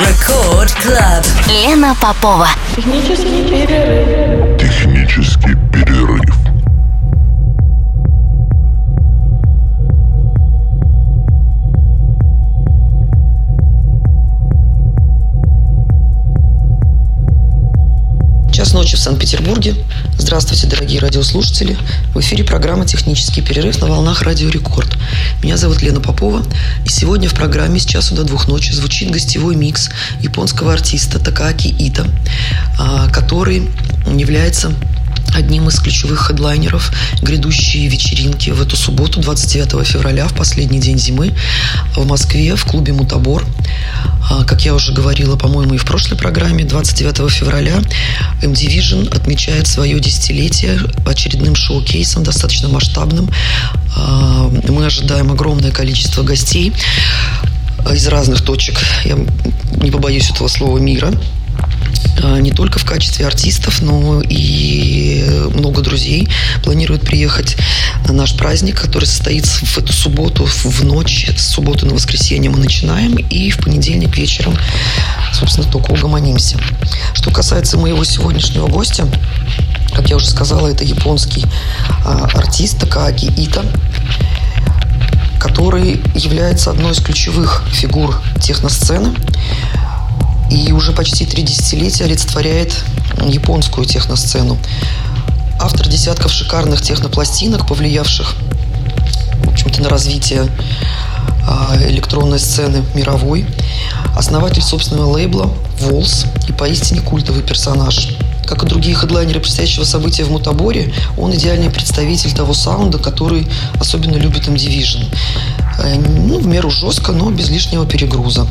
Record Club. Лена Попова. Технический перерыв. Технический перерыв. Час ночи в Санкт-Петербурге. Здравствуйте, дорогие радиослушатели. В эфире программа «Технический перерыв» на волнах Радио Рекорд. Меня зовут Лена Попова. И сегодня в программе с часу до двух ночи звучит гостевой микс японского артиста Такааки Ита, который является одним из ключевых хедлайнеров грядущей вечеринки в эту субботу, 29 февраля, в последний день зимы, в Москве, в клубе «Мутабор». А, Как я уже говорила, по-моему, и в прошлой программе, 29 февраля M-Division отмечает свое десятилетие очередным шоу-кейсом, достаточно масштабным. А, Мы ожидаем огромное количество гостей из разных точек, я не побоюсь этого слова, мира не только в качестве артистов, но и много друзей планируют приехать на наш праздник, который состоится в эту субботу, в ночь с субботы на воскресенье мы начинаем, и в понедельник вечером, собственно, только угомонимся. Что касается моего сегодняшнего гостя, как я уже сказала, это японский а, артист Такааки Ита, который является одной из ключевых фигур техносцены и уже почти три десятилетия олицетворяет японскую техносцену. Автор десятков шикарных технопластинок, повлиявших, в общем-то, на развитие а, электронной сцены мировой, основатель собственного лейбла «Волс» и поистине культовый персонаж. Как и другие хедлайнеры предстоящего события в Мутаборе, он идеальный представитель того саунда, который особенно любит M-Division. Э, Ну, в меру жестко, но без лишнего перегруза.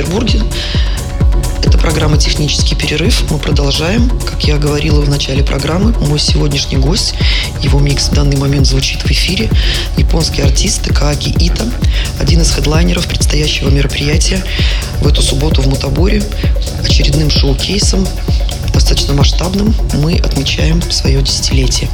Санкт-Петербурге. Это программа «Технический перерыв». Мы продолжаем. Как я говорила в начале программы, мой сегодняшний гость, его микс в данный момент звучит в эфире, японский артист Такааки Ита, один из хедлайнеров предстоящего мероприятия в эту субботу в Мутаборе, очередным шоу-кейсом, достаточно масштабным, мы отмечаем свое десятилетие.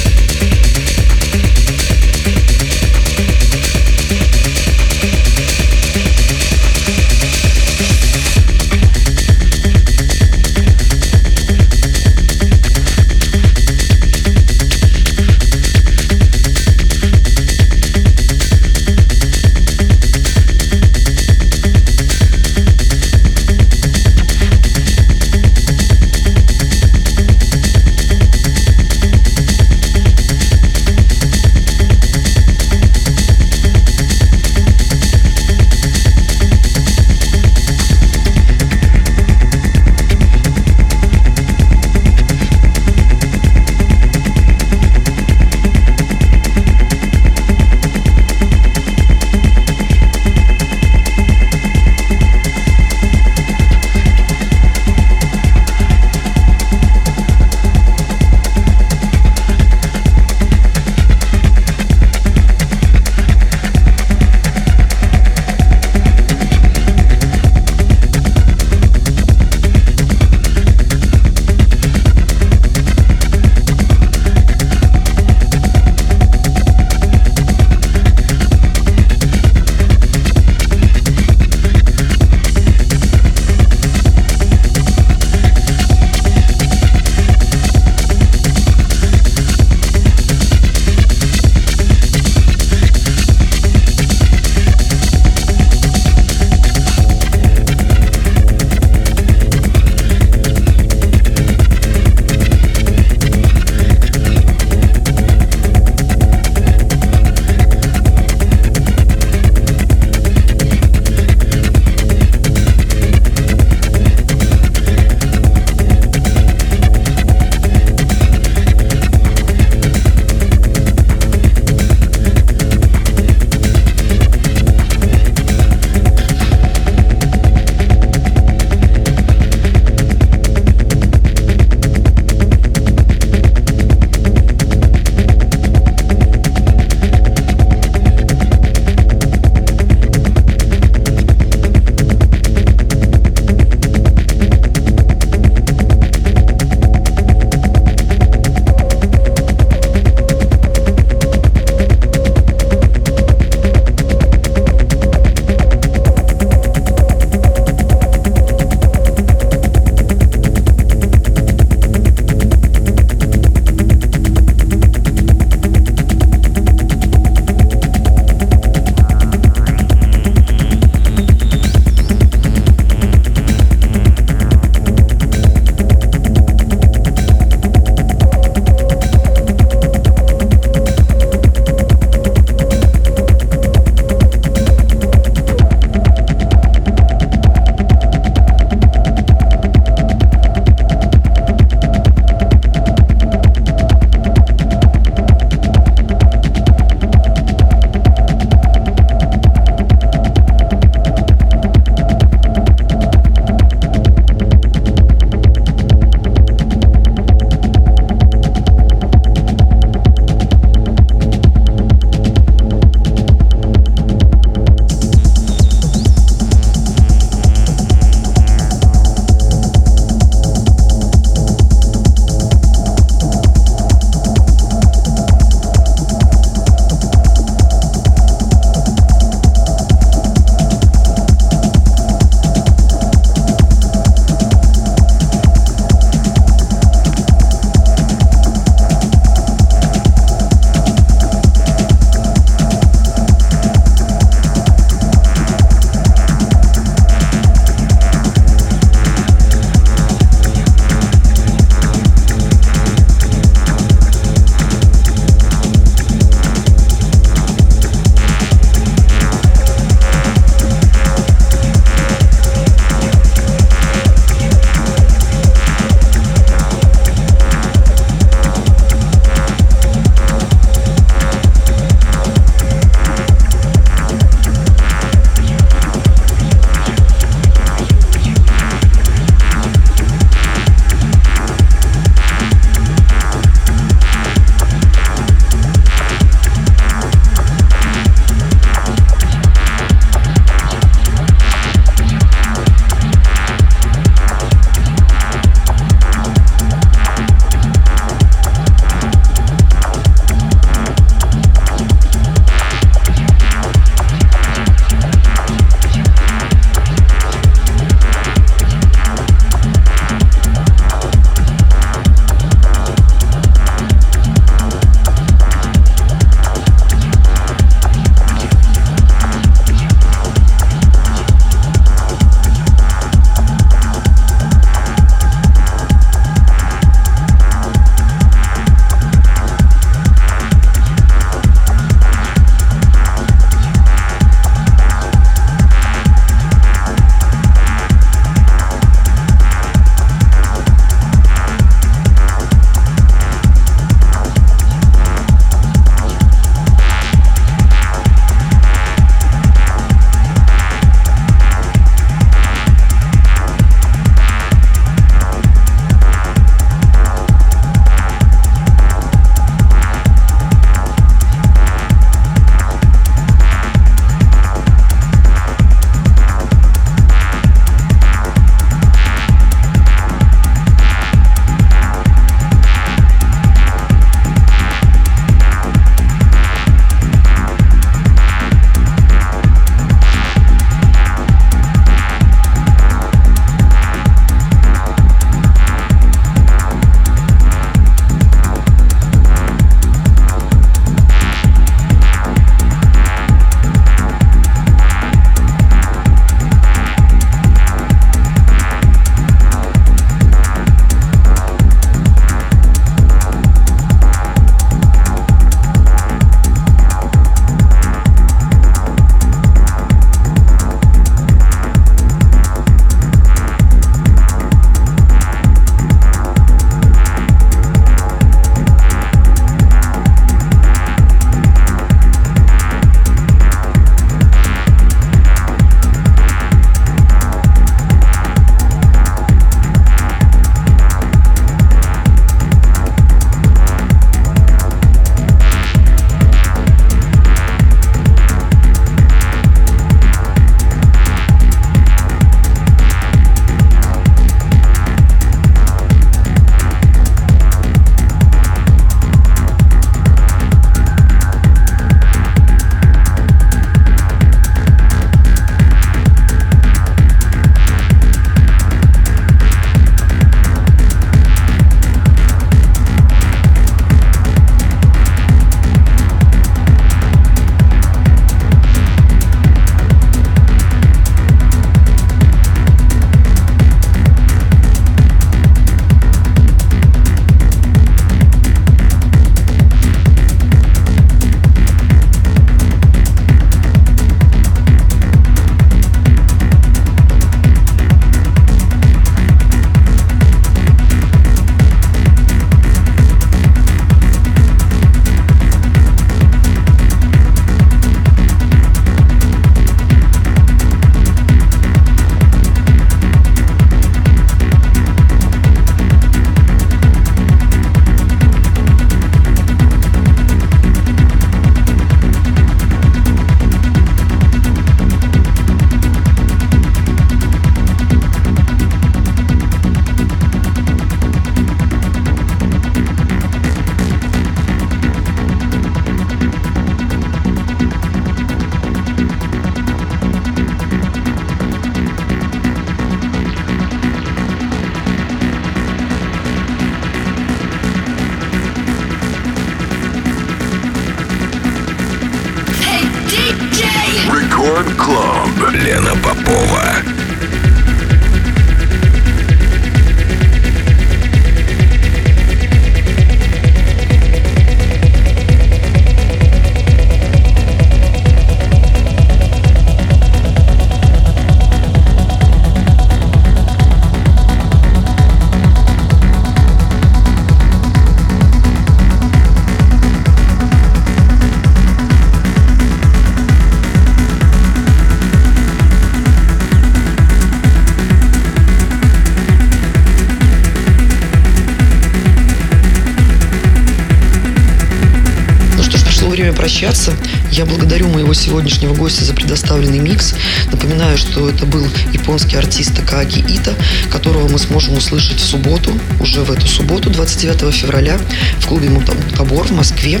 Прощаться. Я благодарю моего сегодняшнего гостя за предоставленный микс. Напоминаю, что это был японский артист Такааги Ита, которого мы сможем услышать в субботу, уже в эту субботу, 29 февраля, в клубе Мутабор в Москве.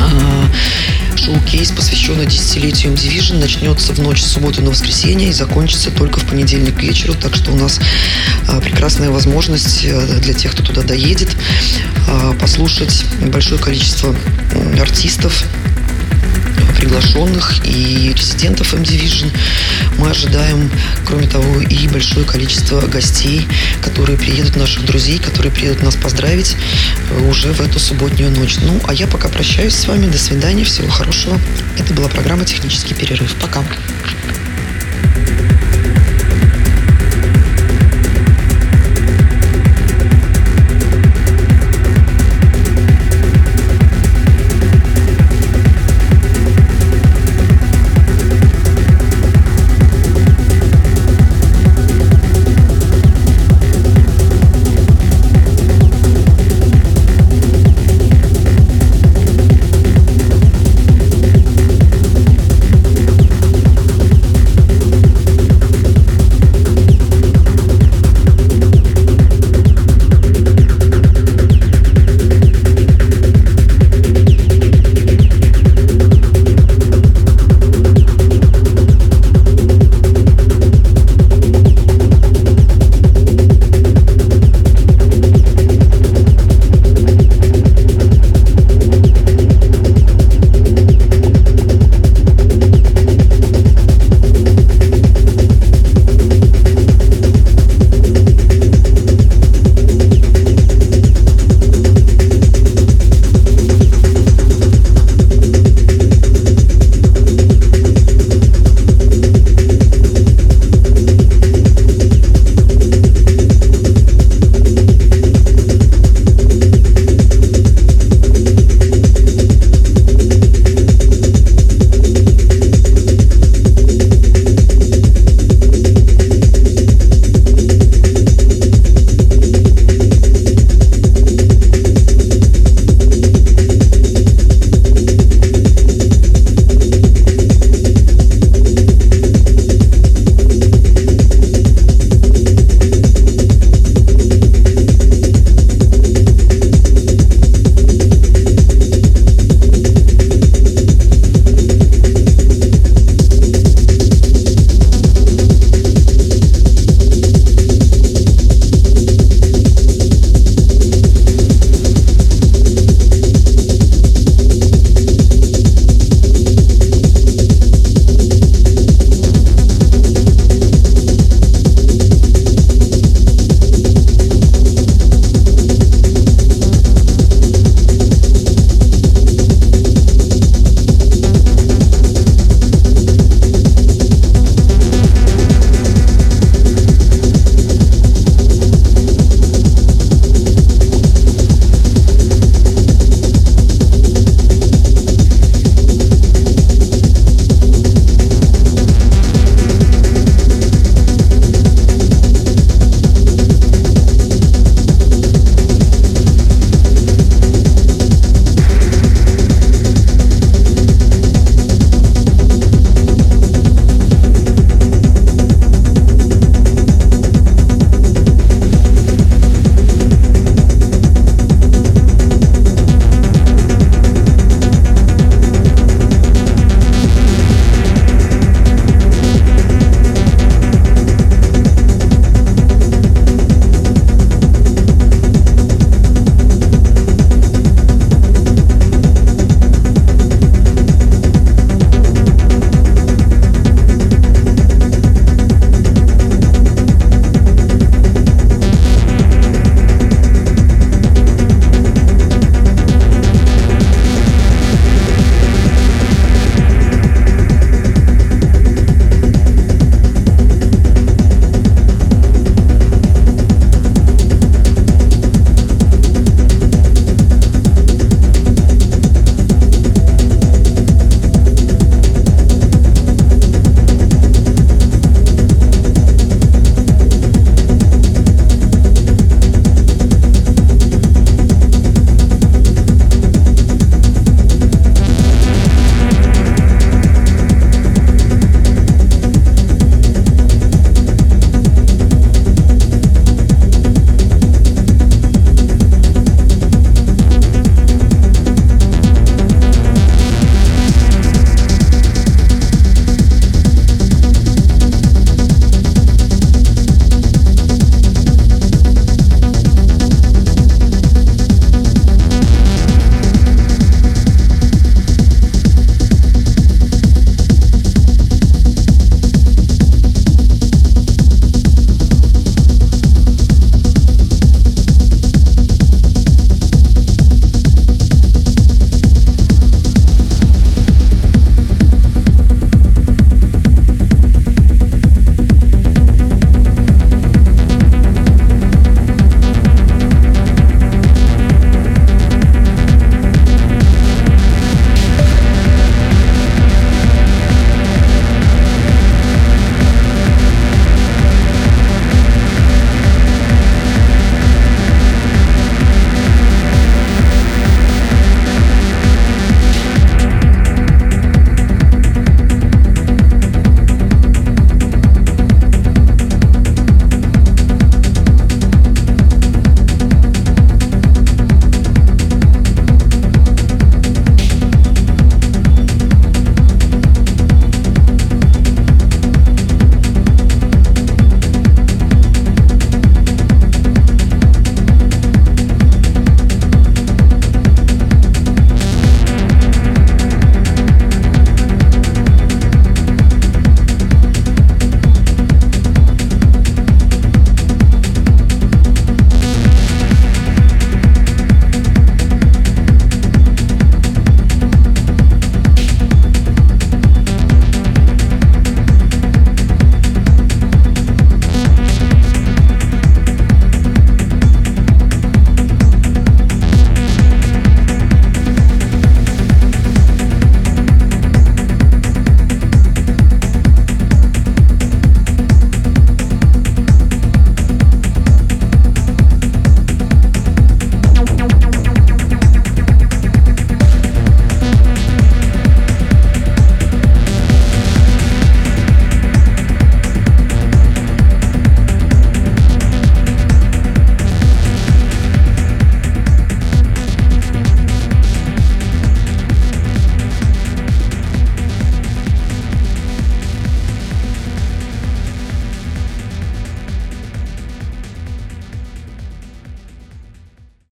А, шоу-кейс, посвященный десятилетию M-Division, начнется в ночь с субботы на воскресенье и закончится только в понедельник к вечеру. Так что у нас а, прекрасная возможность э, для тех, кто туда доедет, а, послушать большое количество артистов, приглашенных и резидентов M-Division. Мы ожидаем, кроме того, и большое количество гостей, которые приедут, наших друзей, которые приедут нас поздравить э, уже в эту субботнюю ночь. Ну, а я пока прощаюсь с вами. До свидания. Всего хорошего. Это была программа «Технический перерыв». Пока.